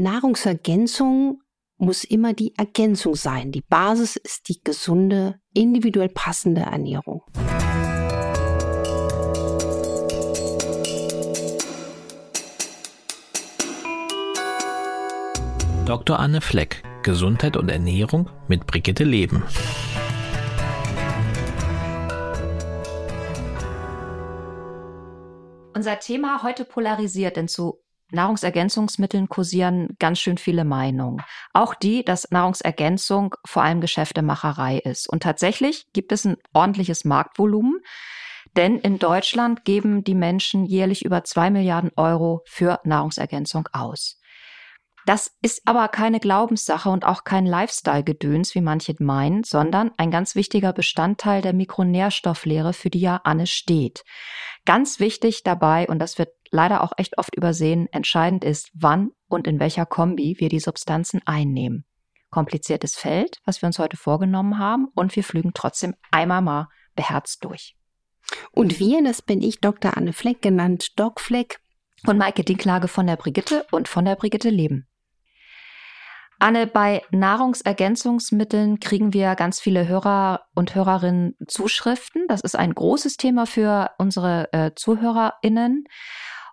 Nahrungsergänzung muss immer die Ergänzung sein. Die Basis ist die gesunde, individuell passende Ernährung. Dr. Anne Fleck, Gesundheit und Ernährung mit Brigitte Leben. Unser Thema heute polarisiert, denn zu Nahrungsergänzungsmitteln kursieren ganz schön viele Meinungen. Auch die, dass Nahrungsergänzung vor allem Geschäftemacherei ist. Und tatsächlich gibt es ein ordentliches Marktvolumen, denn in Deutschland geben die Menschen jährlich über zwei Milliarden Euro für Nahrungsergänzung aus. Das ist aber keine Glaubenssache und auch kein Lifestyle-Gedöns, wie manche meinen, sondern ein ganz wichtiger Bestandteil der Mikronährstofflehre, für die ja Anne steht. Ganz wichtig dabei, und das wird leider auch echt oft übersehen, entscheidend ist, wann und in welcher Kombi wir die Substanzen einnehmen. Kompliziertes Feld, was wir uns heute vorgenommen haben, und wir flügen trotzdem einmal mal beherzt durch. Und wir, das bin ich, Dr. Anne Fleck, genannt Doc Fleck. Und Maike Dinklage von der Brigitte und von der Brigitte Leben. Anne, bei Nahrungsergänzungsmitteln kriegen wir ganz viele Hörer und Hörerinnen Zuschriften. Das ist ein großes Thema für unsere äh, ZuhörerInnen.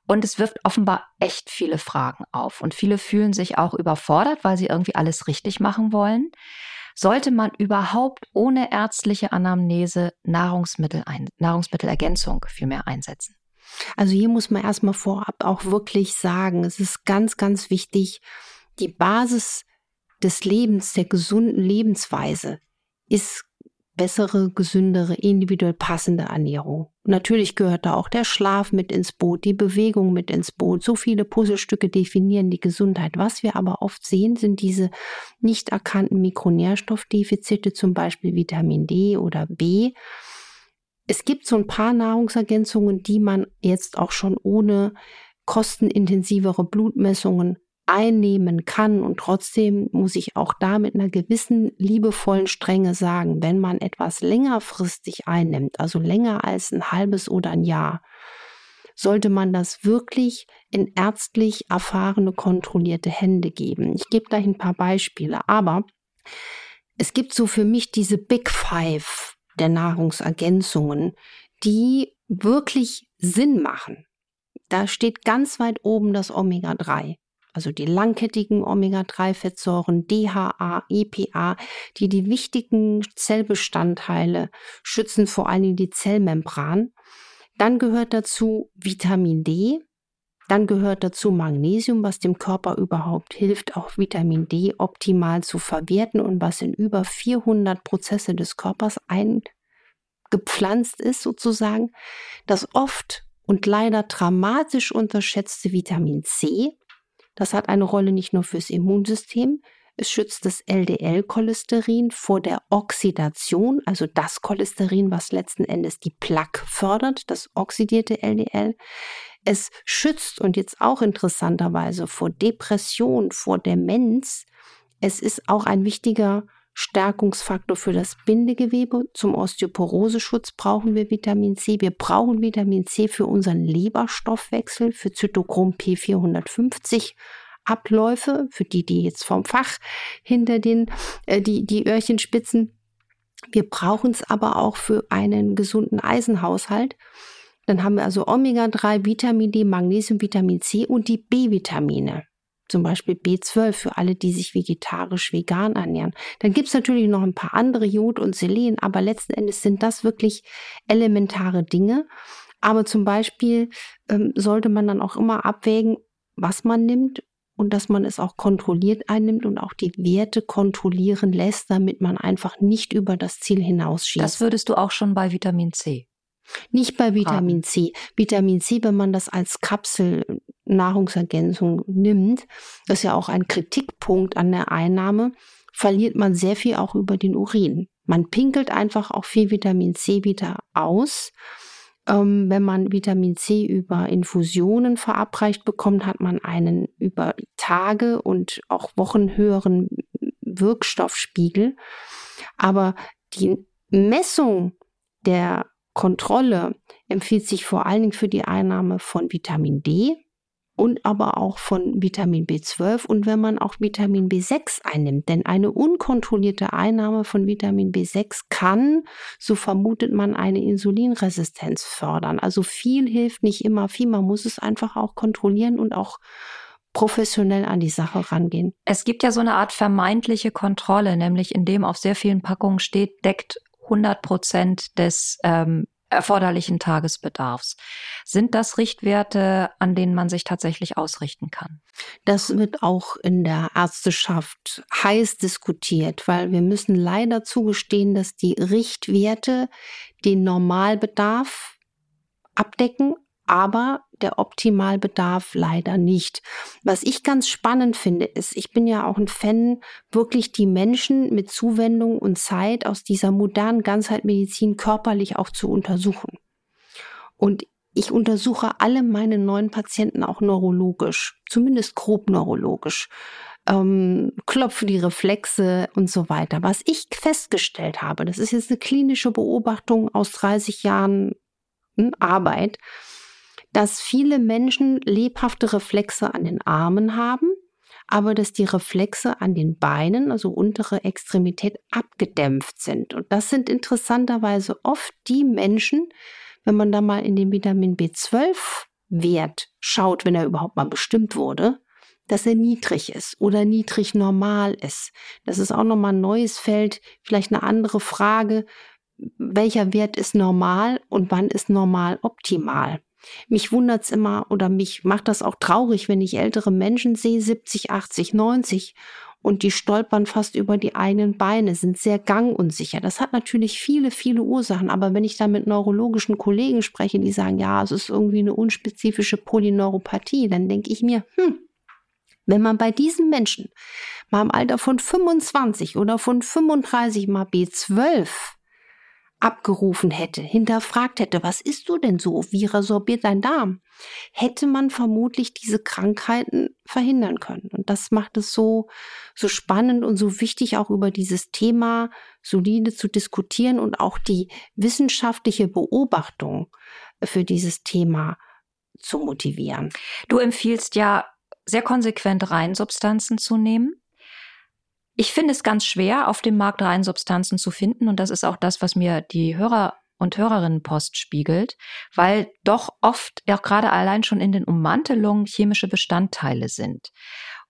Und es wirft offenbar echt viele Fragen auf. Und viele fühlen sich auch überfordert, weil sie irgendwie alles richtig machen wollen. Sollte man überhaupt ohne ärztliche Anamnese Nahrungsmittel ein, Nahrungsmittelergänzung vielmehr einsetzen? Also hier muss man erstmal vorab auch wirklich sagen, es ist ganz, ganz wichtig, die Basis des Lebens, der gesunden Lebensweise ist bessere, gesündere, individuell passende Ernährung. Natürlich gehört da auch der Schlaf mit ins Boot, die Bewegung mit ins Boot. So viele Puzzlestücke definieren die Gesundheit. Was wir aber oft sehen, sind diese nicht erkannten Mikronährstoffdefizite, zum Beispiel Vitamin D oder B. Es gibt so ein paar Nahrungsergänzungen, die man jetzt auch schon ohne kostenintensivere Blutmessungen einnehmen kann. Und trotzdem muss ich auch da mit einer gewissen liebevollen Strenge sagen, wenn man etwas längerfristig einnimmt, also länger als ein halbes oder ein Jahr, sollte man das wirklich in ärztlich erfahrene, kontrollierte Hände geben. Ich gebe da ein paar Beispiele, aber es gibt so für mich diese Big Five der Nahrungsergänzungen, die wirklich Sinn machen. Da steht ganz weit oben das Omega-3 also die langkettigen Omega-3-Fettsäuren DHA, EPA, die die wichtigen Zellbestandteile schützen, vor allem die Zellmembran. Dann gehört dazu Vitamin D. Dann gehört dazu Magnesium, was dem Körper überhaupt hilft, auch Vitamin D optimal zu verwerten und was in über 400 Prozesse des Körpers eingepflanzt ist sozusagen. Das oft und leider dramatisch unterschätzte Vitamin C, das hat eine Rolle nicht nur fürs Immunsystem, es schützt das LDL-Cholesterin vor der Oxidation, also das Cholesterin, was letzten Endes die Plaque fördert, das oxidierte LDL. Es schützt und jetzt auch interessanterweise vor Depression, vor Demenz. Es ist auch ein wichtiger Stärkungsfaktor für das Bindegewebe. Zum Osteoporoseschutz brauchen wir Vitamin C. Wir brauchen Vitamin C für unseren Leberstoffwechsel, für Zytochrom P450 Abläufe, für die, die jetzt vom Fach hinter den, äh, die, die Öhrchen spitzen. Wir brauchen es aber auch für einen gesunden Eisenhaushalt. Dann haben wir also Omega-3, Vitamin D, Magnesium, Vitamin C und die B-Vitamine zum Beispiel B12 für alle, die sich vegetarisch vegan ernähren. Dann gibt es natürlich noch ein paar andere Jod und Selen, aber letzten Endes sind das wirklich elementare Dinge. Aber zum Beispiel ähm, sollte man dann auch immer abwägen, was man nimmt und dass man es auch kontrolliert einnimmt und auch die Werte kontrollieren lässt, damit man einfach nicht über das Ziel hinausschießt. Das würdest du auch schon bei Vitamin C. Nicht bei Vitamin C. Vitamin C, wenn man das als Kapsel-Nahrungsergänzung nimmt, das ist ja auch ein Kritikpunkt an der Einnahme, verliert man sehr viel auch über den Urin. Man pinkelt einfach auch viel Vitamin C wieder aus. Ähm, wenn man Vitamin C über Infusionen verabreicht bekommt, hat man einen über Tage und auch Wochen höheren Wirkstoffspiegel. Aber die Messung der Kontrolle empfiehlt sich vor allen Dingen für die Einnahme von Vitamin D, und aber auch von Vitamin B12 und wenn man auch Vitamin B6 einnimmt. Denn eine unkontrollierte Einnahme von Vitamin B6 kann, so vermutet man, eine Insulinresistenz fördern. Also viel hilft nicht immer viel. Man muss es einfach auch kontrollieren und auch professionell an die Sache rangehen. Es gibt ja so eine Art vermeintliche Kontrolle, nämlich indem auf sehr vielen Packungen steht, deckt 100 Prozent des ähm, erforderlichen Tagesbedarfs. Sind das Richtwerte, an denen man sich tatsächlich ausrichten kann? Das wird auch in der Ärzteschaft heiß diskutiert, weil wir müssen leider zugestehen, dass die Richtwerte den Normalbedarf abdecken, aber der Optimalbedarf leider nicht. Was ich ganz spannend finde, ist, ich bin ja auch ein Fan, wirklich die Menschen mit Zuwendung und Zeit aus dieser modernen Ganzheitmedizin körperlich auch zu untersuchen. Und ich untersuche alle meine neuen Patienten auch neurologisch, zumindest grob neurologisch, ähm, klopfe die Reflexe und so weiter. Was ich festgestellt habe, das ist jetzt eine klinische Beobachtung aus 30 Jahren hm, Arbeit, dass viele Menschen lebhafte Reflexe an den Armen haben, aber dass die Reflexe an den Beinen, also untere Extremität, abgedämpft sind. Und das sind interessanterweise oft die Menschen, wenn man da mal in den Vitamin B12-Wert schaut, wenn er überhaupt mal bestimmt wurde, dass er niedrig ist oder niedrig normal ist. Das ist auch nochmal ein neues Feld, vielleicht eine andere Frage. Welcher Wert ist normal und wann ist normal optimal? Mich wundert's immer oder mich macht das auch traurig, wenn ich ältere Menschen sehe, 70, 80, 90 und die stolpern fast über die eigenen Beine, sind sehr gangunsicher. Das hat natürlich viele, viele Ursachen. Aber wenn ich da mit neurologischen Kollegen spreche, die sagen, ja, es ist irgendwie eine unspezifische Polyneuropathie, dann denke ich mir, hm, wenn man bei diesen Menschen mal im Alter von 25 oder von 35 mal B12 abgerufen hätte, hinterfragt hätte, was isst du denn so? Wie resorbiert dein Darm? Hätte man vermutlich diese Krankheiten verhindern können. Und das macht es so, so spannend und so wichtig, auch über dieses Thema solide zu diskutieren und auch die wissenschaftliche Beobachtung für dieses Thema zu motivieren. Du empfiehlst ja sehr konsequent Reinsubstanzen zu nehmen. Ich finde es ganz schwer, auf dem Markt Reinsubstanzen zu finden. Und das ist auch das, was mir die Hörer und Hörerinnenpost spiegelt, weil doch oft auch gerade allein schon in den Ummantelungen chemische Bestandteile sind.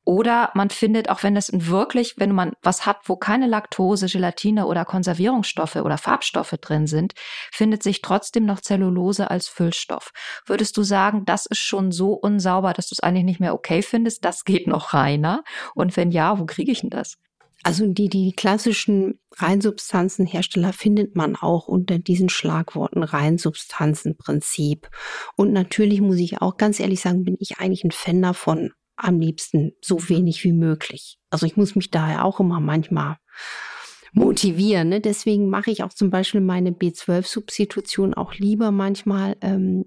Oder man findet, auch wenn es wirklich, wenn man was hat, wo keine Laktose, Gelatine oder Konservierungsstoffe oder Farbstoffe drin sind, findet sich trotzdem noch Zellulose als Füllstoff. Würdest du sagen, das ist schon so unsauber, dass du es eigentlich nicht mehr okay findest? Das geht noch reiner? Und wenn ja, wo kriege ich denn das? Also die, die klassischen Reinsubstanzenhersteller findet man auch unter diesen Schlagworten Reinsubstanzenprinzip. Und natürlich muss ich auch ganz ehrlich sagen, bin ich eigentlich ein Fan davon, am liebsten so wenig wie möglich. Also ich muss mich daher auch immer manchmal motivieren. Ne? Deswegen mache ich auch zum Beispiel meine B12-Substitution auch lieber manchmal ähm,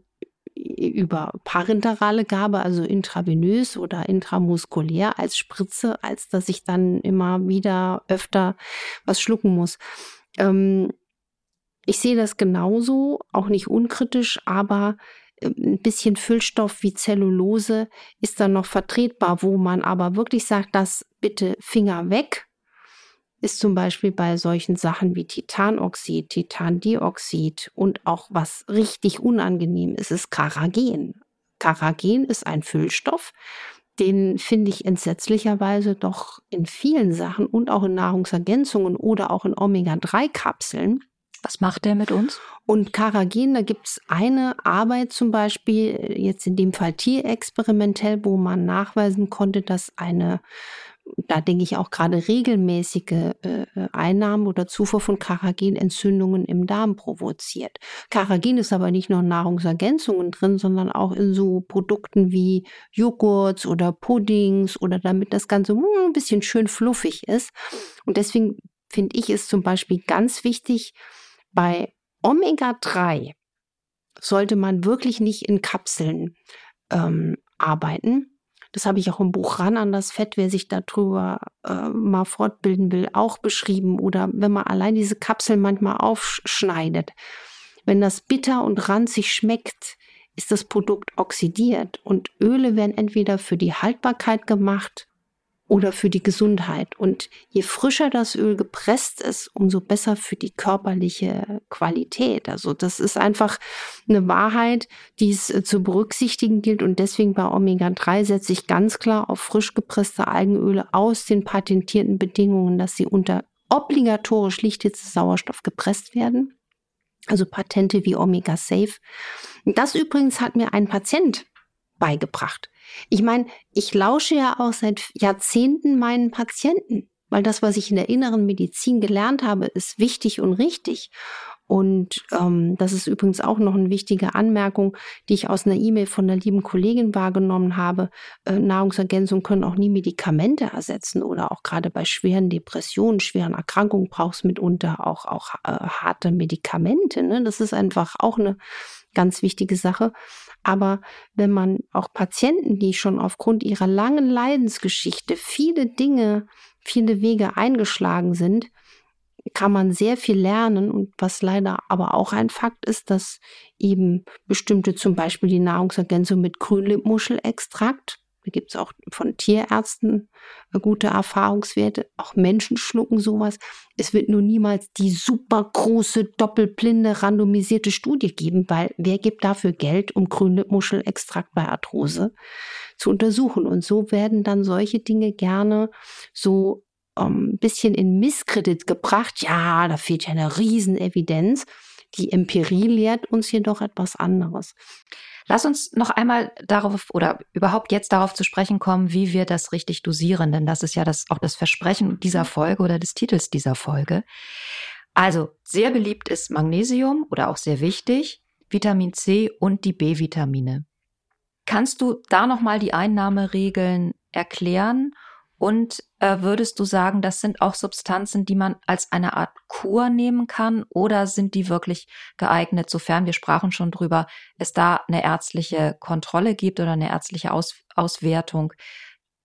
über parenterale Gabe, also intravenös oder intramuskulär als Spritze, als dass ich dann immer wieder öfter was schlucken muss. Ähm, ich sehe das genauso, auch nicht unkritisch, aber ähm, ein bisschen Füllstoff wie Zellulose ist dann noch vertretbar, wo man aber wirklich sagt, das bitte Finger weg, ist zum Beispiel bei solchen Sachen wie Titanoxid, Titandioxid und auch was richtig unangenehm ist, ist Karagen. Karagen ist ein Füllstoff, den finde ich entsetzlicherweise doch in vielen Sachen und auch in Nahrungsergänzungen oder auch in Omega-3-Kapseln. Was macht der mit uns? Und Karagen, da gibt es eine Arbeit zum Beispiel, jetzt in dem Fall tierexperimentell, wo man nachweisen konnte, dass eine da denke ich auch gerade regelmäßige äh, Einnahmen oder Zufuhr von Karagen Entzündungen im Darm provoziert. Karagen ist aber nicht nur Nahrungsergänzungen drin, sondern auch in so Produkten wie Joghurts oder Puddings oder damit das Ganze hm, ein bisschen schön fluffig ist. Und deswegen finde ich es zum Beispiel ganz wichtig, bei Omega-3 sollte man wirklich nicht in Kapseln ähm, arbeiten, das habe ich auch im Buch ran an das Fett, wer sich darüber äh, mal fortbilden will, auch beschrieben. Oder wenn man allein diese Kapsel manchmal aufschneidet. Wenn das bitter und ranzig schmeckt, ist das Produkt oxidiert und Öle werden entweder für die Haltbarkeit gemacht oder für die Gesundheit. Und je frischer das Öl gepresst ist, umso besser für die körperliche Qualität. Also das ist einfach eine Wahrheit, die es äh, zu berücksichtigen gilt. Und deswegen bei Omega-3 setze ich ganz klar auf frisch gepresste Algenöle aus den patentierten Bedingungen, dass sie unter obligatorisch Lichthitze Sauerstoff gepresst werden. Also Patente wie Omega Safe. Das übrigens hat mir ein Patient beigebracht. Ich meine, ich lausche ja auch seit Jahrzehnten meinen Patienten, weil das, was ich in der inneren Medizin gelernt habe, ist wichtig und richtig. Und ähm, das ist übrigens auch noch eine wichtige Anmerkung, die ich aus einer E-Mail von einer lieben Kollegin wahrgenommen habe. Äh, Nahrungsergänzungen können auch nie Medikamente ersetzen oder auch gerade bei schweren Depressionen, schweren Erkrankungen brauchst mitunter auch, auch äh, harte Medikamente. Ne? Das ist einfach auch eine ganz wichtige Sache. Aber wenn man auch Patienten, die schon aufgrund ihrer langen Leidensgeschichte viele Dinge, viele Wege eingeschlagen sind, kann man sehr viel lernen. Und was leider aber auch ein Fakt ist, dass eben bestimmte, zum Beispiel die Nahrungsergänzung mit Grünlippmuschelextrakt, da gibt es auch von Tierärzten äh, gute Erfahrungswerte. Auch Menschen schlucken sowas. Es wird nur niemals die super große, doppelblinde, randomisierte Studie geben, weil wer gibt dafür Geld, um grüne bei Arthrose zu untersuchen? Und so werden dann solche Dinge gerne so ein ähm, bisschen in Misskredit gebracht. Ja, da fehlt ja eine Riesenevidenz. Die Empirie lehrt uns jedoch etwas anderes. Lass uns noch einmal darauf oder überhaupt jetzt darauf zu sprechen kommen, wie wir das richtig dosieren, denn das ist ja das, auch das Versprechen dieser Folge oder des Titels dieser Folge. Also, sehr beliebt ist Magnesium oder auch sehr wichtig, Vitamin C und die B-Vitamine. Kannst du da nochmal die Einnahmeregeln erklären und äh, würdest du sagen, das sind auch Substanzen, die man als eine Art Kur nehmen kann oder sind die wirklich geeignet, sofern wir sprachen schon drüber, es da eine ärztliche Kontrolle gibt oder eine ärztliche Aus Auswertung,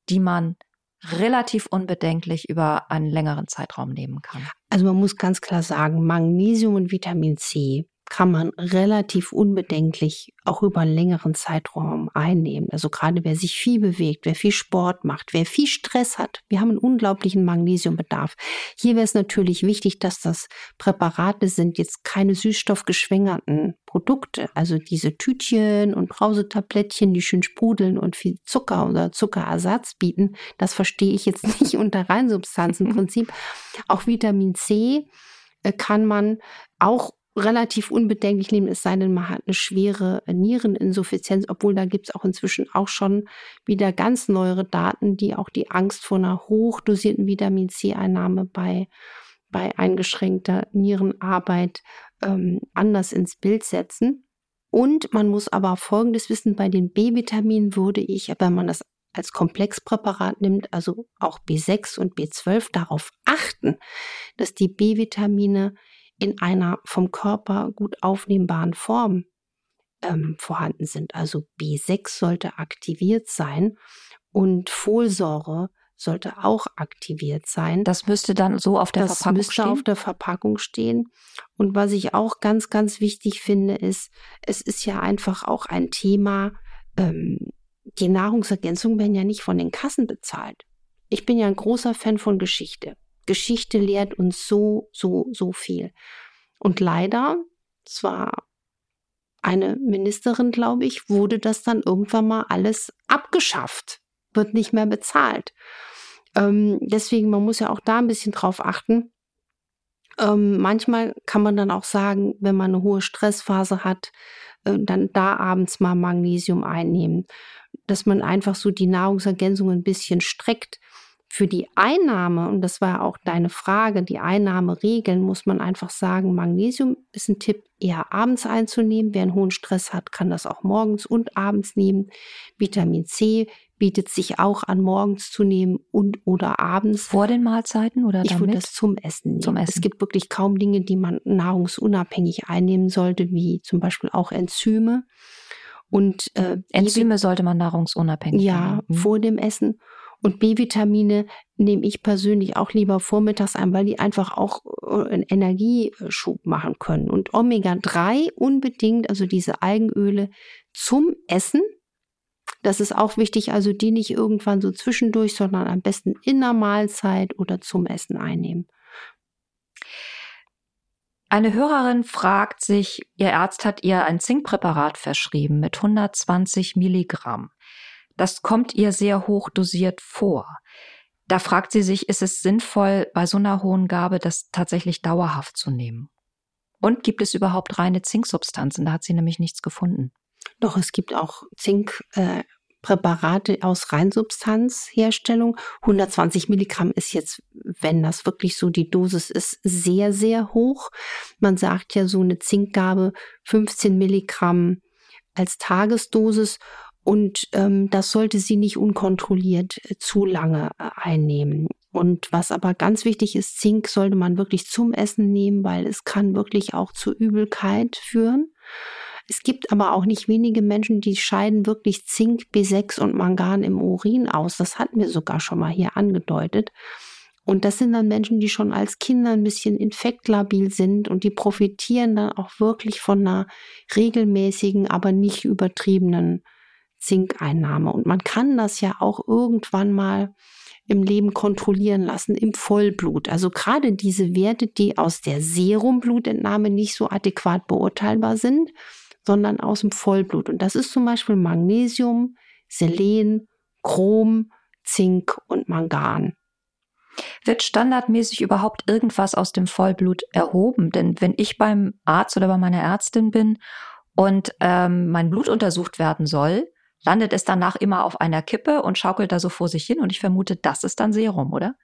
die man relativ unbedenklich über einen längeren Zeitraum nehmen kann? Also man muss ganz klar sagen, Magnesium und Vitamin C kann man relativ unbedenklich auch über einen längeren Zeitraum einnehmen. Also gerade wer sich viel bewegt, wer viel Sport macht, wer viel Stress hat. Wir haben einen unglaublichen Magnesiumbedarf. Hier wäre es natürlich wichtig, dass das Präparate sind, jetzt keine süßstoffgeschwängerten Produkte. Also diese Tütchen und Brausetablettchen, die schön sprudeln und viel Zucker oder Zuckerersatz bieten. Das verstehe ich jetzt nicht unter Reinsubstanzenprinzip. Auch Vitamin C äh, kann man auch relativ unbedenklich nehmen, es sei denn, man hat eine schwere Niereninsuffizienz, obwohl da gibt es auch inzwischen auch schon wieder ganz neuere Daten, die auch die Angst vor einer hochdosierten Vitamin C-Einnahme bei, bei eingeschränkter Nierenarbeit ähm, anders ins Bild setzen. Und man muss aber Folgendes wissen, bei den B-Vitaminen würde ich, wenn man das als Komplexpräparat nimmt, also auch B6 und B12, darauf achten, dass die B-Vitamine in einer vom Körper gut aufnehmbaren Form ähm, vorhanden sind. Also B6 sollte aktiviert sein und Folsäure sollte auch aktiviert sein. Das müsste dann so auf der das Verpackung müsste stehen. auf der Verpackung stehen. Und was ich auch ganz, ganz wichtig finde, ist, es ist ja einfach auch ein Thema, ähm, die Nahrungsergänzungen werden ja nicht von den Kassen bezahlt. Ich bin ja ein großer Fan von Geschichte. Geschichte lehrt uns so, so, so viel. Und leider, es war eine Ministerin, glaube ich, wurde das dann irgendwann mal alles abgeschafft, wird nicht mehr bezahlt. Ähm, deswegen, man muss ja auch da ein bisschen drauf achten. Ähm, manchmal kann man dann auch sagen, wenn man eine hohe Stressphase hat, äh, dann da abends mal Magnesium einnehmen, dass man einfach so die Nahrungsergänzung ein bisschen streckt für die Einnahme, und das war auch deine Frage, die Einnahmeregeln, muss man einfach sagen, Magnesium ist ein Tipp, eher abends einzunehmen. Wer einen hohen Stress hat, kann das auch morgens und abends nehmen. Vitamin C bietet sich auch an, morgens zu nehmen und oder abends. Vor den Mahlzeiten oder Ich damit? würde das zum Essen nehmen. Zum Essen. Es gibt wirklich kaum Dinge, die man nahrungsunabhängig einnehmen sollte, wie zum Beispiel auch Enzyme. Und äh, Enzyme sollte man nahrungsunabhängig ja, nehmen. Mhm. vor dem Essen. Und B-Vitamine nehme ich persönlich auch lieber vormittags ein, weil die einfach auch äh, einen Energieschub machen können. Und Omega-3 unbedingt, also diese Algenöle zum Essen. Das ist auch wichtig, also die nicht irgendwann so zwischendurch, sondern am besten in der Mahlzeit oder zum Essen einnehmen. Eine Hörerin fragt sich, ihr Arzt hat ihr ein Zinkpräparat verschrieben mit 120 Milligramm. Das kommt ihr sehr hoch dosiert vor. Da fragt sie sich, ist es sinnvoll, bei so einer hohen Gabe das tatsächlich dauerhaft zu nehmen? Und gibt es überhaupt reine Zinksubstanzen? Da hat sie nämlich nichts gefunden. Doch, es gibt auch Zinkpräparate äh, aus Reinsubstanzherstellung. 120 Milligramm ist jetzt, wenn das wirklich so die Dosis ist, sehr, sehr hoch. Man sagt ja so eine Zinkgabe 15 Milligramm als Tagesdosis und ähm, das sollte sie nicht unkontrolliert äh, zu lange äh, einnehmen. Und was aber ganz wichtig ist, Zink sollte man wirklich zum Essen nehmen, weil es kann wirklich auch zu Übelkeit führen. Es gibt aber auch nicht wenige Menschen, die scheiden wirklich Zink, B6 und Mangan im Urin aus. Das hatten wir sogar schon mal hier angedeutet. Und das sind dann Menschen, die schon als Kinder ein bisschen infektlabil sind und die profitieren dann auch wirklich von einer regelmäßigen, aber nicht übertriebenen Zinkeinnahme. Und man kann das ja auch irgendwann mal im Leben kontrollieren lassen, im Vollblut. Also gerade diese Werte, die aus der Serumblutentnahme nicht so adäquat beurteilbar sind, sondern aus dem Vollblut. Und das ist zum Beispiel Magnesium, Selen, Chrom, Zink und Mangan. Wird standardmäßig überhaupt irgendwas aus dem Vollblut erhoben? Denn wenn ich beim Arzt oder bei meiner Ärztin bin und ähm, mein Blut untersucht werden soll, landet es danach immer auf einer Kippe und schaukelt da so vor sich hin. Und ich vermute, das ist dann Serum, oder?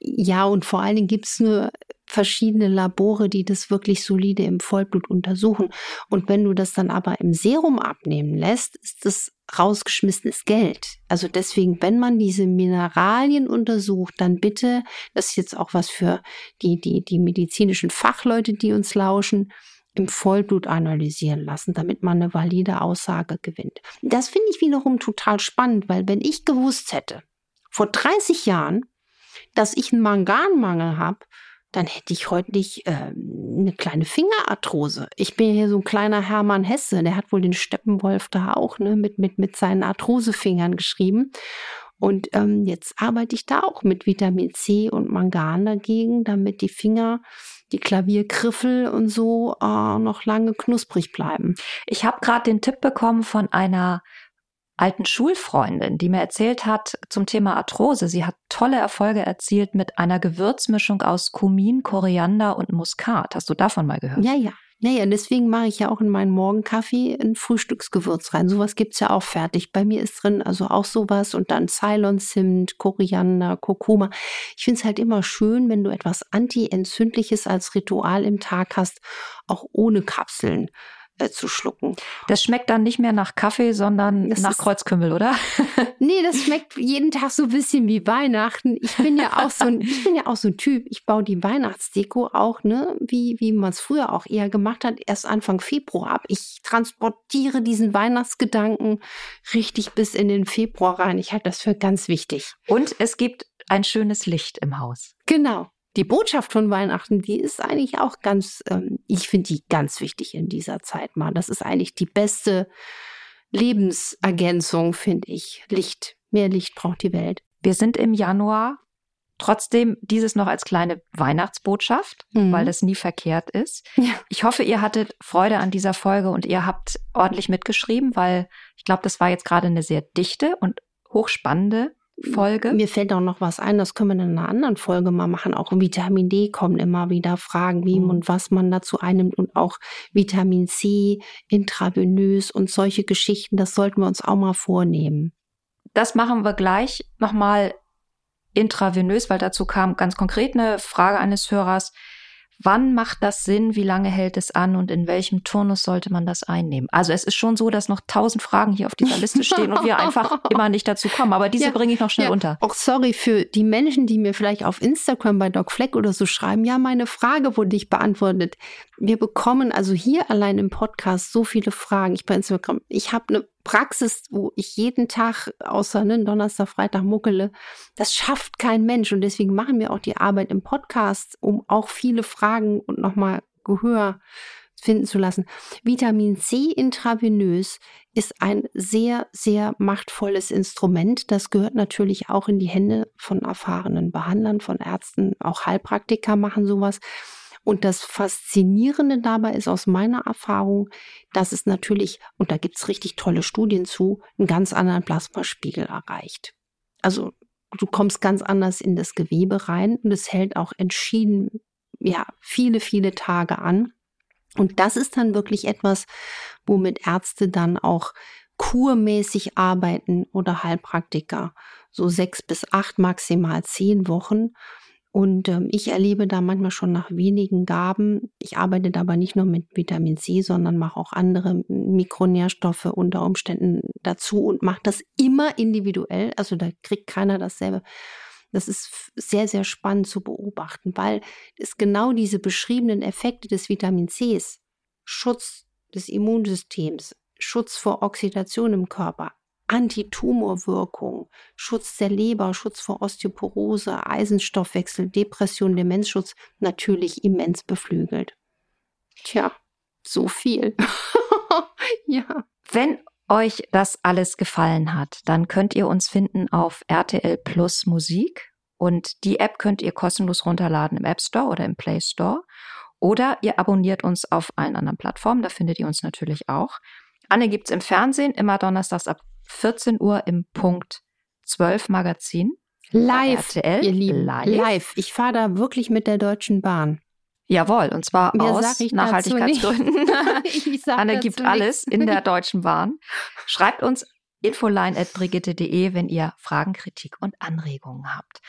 Ja, und vor allen Dingen gibt es nur verschiedene Labore, die das wirklich solide im Vollblut untersuchen. Und wenn du das dann aber im Serum abnehmen lässt, ist das rausgeschmissenes Geld. Also deswegen, wenn man diese Mineralien untersucht, dann bitte, das ist jetzt auch was für die, die, die medizinischen Fachleute, die uns lauschen, im Vollblut analysieren lassen, damit man eine valide Aussage gewinnt. Das finde ich wiederum total spannend, weil wenn ich gewusst hätte, vor 30 Jahren, dass ich einen Manganmangel habe, dann hätte ich heute nicht äh, eine kleine Fingerarthrose. Ich bin hier so ein kleiner Hermann Hesse, der hat wohl den Steppenwolf da auch ne, mit, mit, mit seinen Arthrosefingern geschrieben. Und ähm, jetzt arbeite ich da auch mit Vitamin C und Mangan dagegen, damit die Finger die Klaviergriffel und so äh, noch lange knusprig bleiben. Ich habe gerade den Tipp bekommen von einer alten Schulfreundin, die mir erzählt hat zum Thema Arthrose. Sie hat tolle Erfolge erzielt mit einer Gewürzmischung aus Kumin, Koriander und Muskat. Hast du davon mal gehört? Ja, ja. Naja, deswegen mache ich ja auch in meinen Morgenkaffee ein Frühstücksgewürz rein. Sowas gibt's ja auch fertig. Bei mir ist drin also auch sowas und dann Ceylon-Zimt, Koriander, Kurkuma. Ich finde es halt immer schön, wenn du etwas Anti-Entzündliches als Ritual im Tag hast, auch ohne Kapseln äh, zu schlucken. Das schmeckt dann nicht mehr nach Kaffee, sondern das nach Kreuzkümmel, oder? nee, das schmeckt jeden Tag so ein bisschen wie Weihnachten. Ich bin ja auch so ein, ich bin ja auch so ein Typ. Ich baue die Weihnachtsdeko auch, ne, wie, wie man es früher auch eher gemacht hat, erst Anfang Februar ab. Ich transportiere diesen Weihnachtsgedanken richtig bis in den Februar rein. Ich halte das für ganz wichtig. Und es gibt ein schönes Licht im Haus. Genau die Botschaft von Weihnachten, die ist eigentlich auch ganz, ähm, ich finde die ganz wichtig in dieser Zeit mal. Das ist eigentlich die beste Lebensergänzung, finde ich. Licht. Mehr Licht braucht die Welt. Wir sind im Januar. Trotzdem dieses noch als kleine Weihnachtsbotschaft, mhm. weil das nie verkehrt ist. Ja. Ich hoffe, ihr hattet Freude an dieser Folge und ihr habt ordentlich mitgeschrieben, weil ich glaube, das war jetzt gerade eine sehr dichte und hochspannende Folge. Mir fällt auch noch was ein, das können wir in einer anderen Folge mal machen. Auch Vitamin D kommen immer wieder Fragen, wie mhm. und was man dazu einnimmt und auch Vitamin C intravenös und solche Geschichten. Das sollten wir uns auch mal vornehmen. Das machen wir gleich nochmal intravenös, weil dazu kam ganz konkret eine Frage eines Hörers. Wann macht das Sinn? Wie lange hält es an? Und in welchem Turnus sollte man das einnehmen? Also es ist schon so, dass noch tausend Fragen hier auf dieser Liste stehen und wir einfach immer nicht dazu kommen. Aber diese ja, bringe ich noch schnell ja. unter. Auch sorry für die Menschen, die mir vielleicht auf Instagram bei Doc Fleck oder so schreiben. Ja, meine Frage wurde nicht beantwortet. Wir bekommen also hier allein im Podcast so viele Fragen. Ich bei Instagram. Ich habe eine Praxis, wo ich jeden Tag außer ne, Donnerstag, Freitag muckele, das schafft kein Mensch. Und deswegen machen wir auch die Arbeit im Podcast, um auch viele Fragen und nochmal Gehör finden zu lassen. Vitamin C intravenös ist ein sehr, sehr machtvolles Instrument. Das gehört natürlich auch in die Hände von erfahrenen Behandlern, von Ärzten. Auch Heilpraktiker machen sowas. Und das Faszinierende dabei ist aus meiner Erfahrung, dass es natürlich, und da gibt es richtig tolle Studien zu, einen ganz anderen Plasmaspiegel erreicht. Also du kommst ganz anders in das Gewebe rein und es hält auch entschieden, ja, viele, viele Tage an. Und das ist dann wirklich etwas, womit Ärzte dann auch kurmäßig arbeiten oder Heilpraktiker. So sechs bis acht, maximal zehn Wochen. Und ähm, ich erlebe da manchmal schon nach wenigen Gaben. Ich arbeite dabei nicht nur mit Vitamin C, sondern mache auch andere Mikronährstoffe unter Umständen dazu und mache das immer individuell. Also da kriegt keiner dasselbe. Das ist sehr, sehr spannend zu beobachten, weil es genau diese beschriebenen Effekte des Vitamin Cs, Schutz des Immunsystems, Schutz vor Oxidation im Körper, Antitumorwirkung, Schutz der Leber, Schutz vor Osteoporose, Eisenstoffwechsel, Depression, Demenzschutz natürlich immens beflügelt. Tja, so viel. ja. Wenn euch das alles gefallen hat, dann könnt ihr uns finden auf RTL Plus Musik und die App könnt ihr kostenlos runterladen im App Store oder im Play Store oder ihr abonniert uns auf allen anderen Plattformen, da findet ihr uns natürlich auch. Anne gibt's im Fernsehen immer donnerstags ab 14 Uhr im Punkt 12 Magazin. Live, RTL, ihr Lieben, live. live. Ich fahre da wirklich mit der Deutschen Bahn. Jawohl, und zwar Mehr aus Nachhaltigkeitsgründen. Anne gibt alles in der Deutschen Bahn. Schreibt uns infoline.brigitte.de, wenn ihr Fragen, Kritik und Anregungen habt.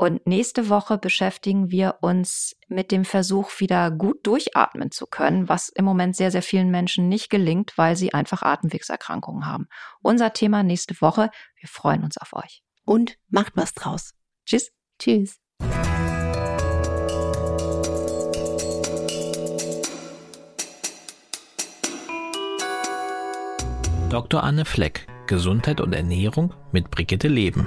Und nächste Woche beschäftigen wir uns mit dem Versuch, wieder gut durchatmen zu können, was im Moment sehr, sehr vielen Menschen nicht gelingt, weil sie einfach Atemwegserkrankungen haben. Unser Thema nächste Woche. Wir freuen uns auf euch. Und macht was draus. Tschüss. Tschüss. Dr. Anne Fleck, Gesundheit und Ernährung mit Brigitte Leben.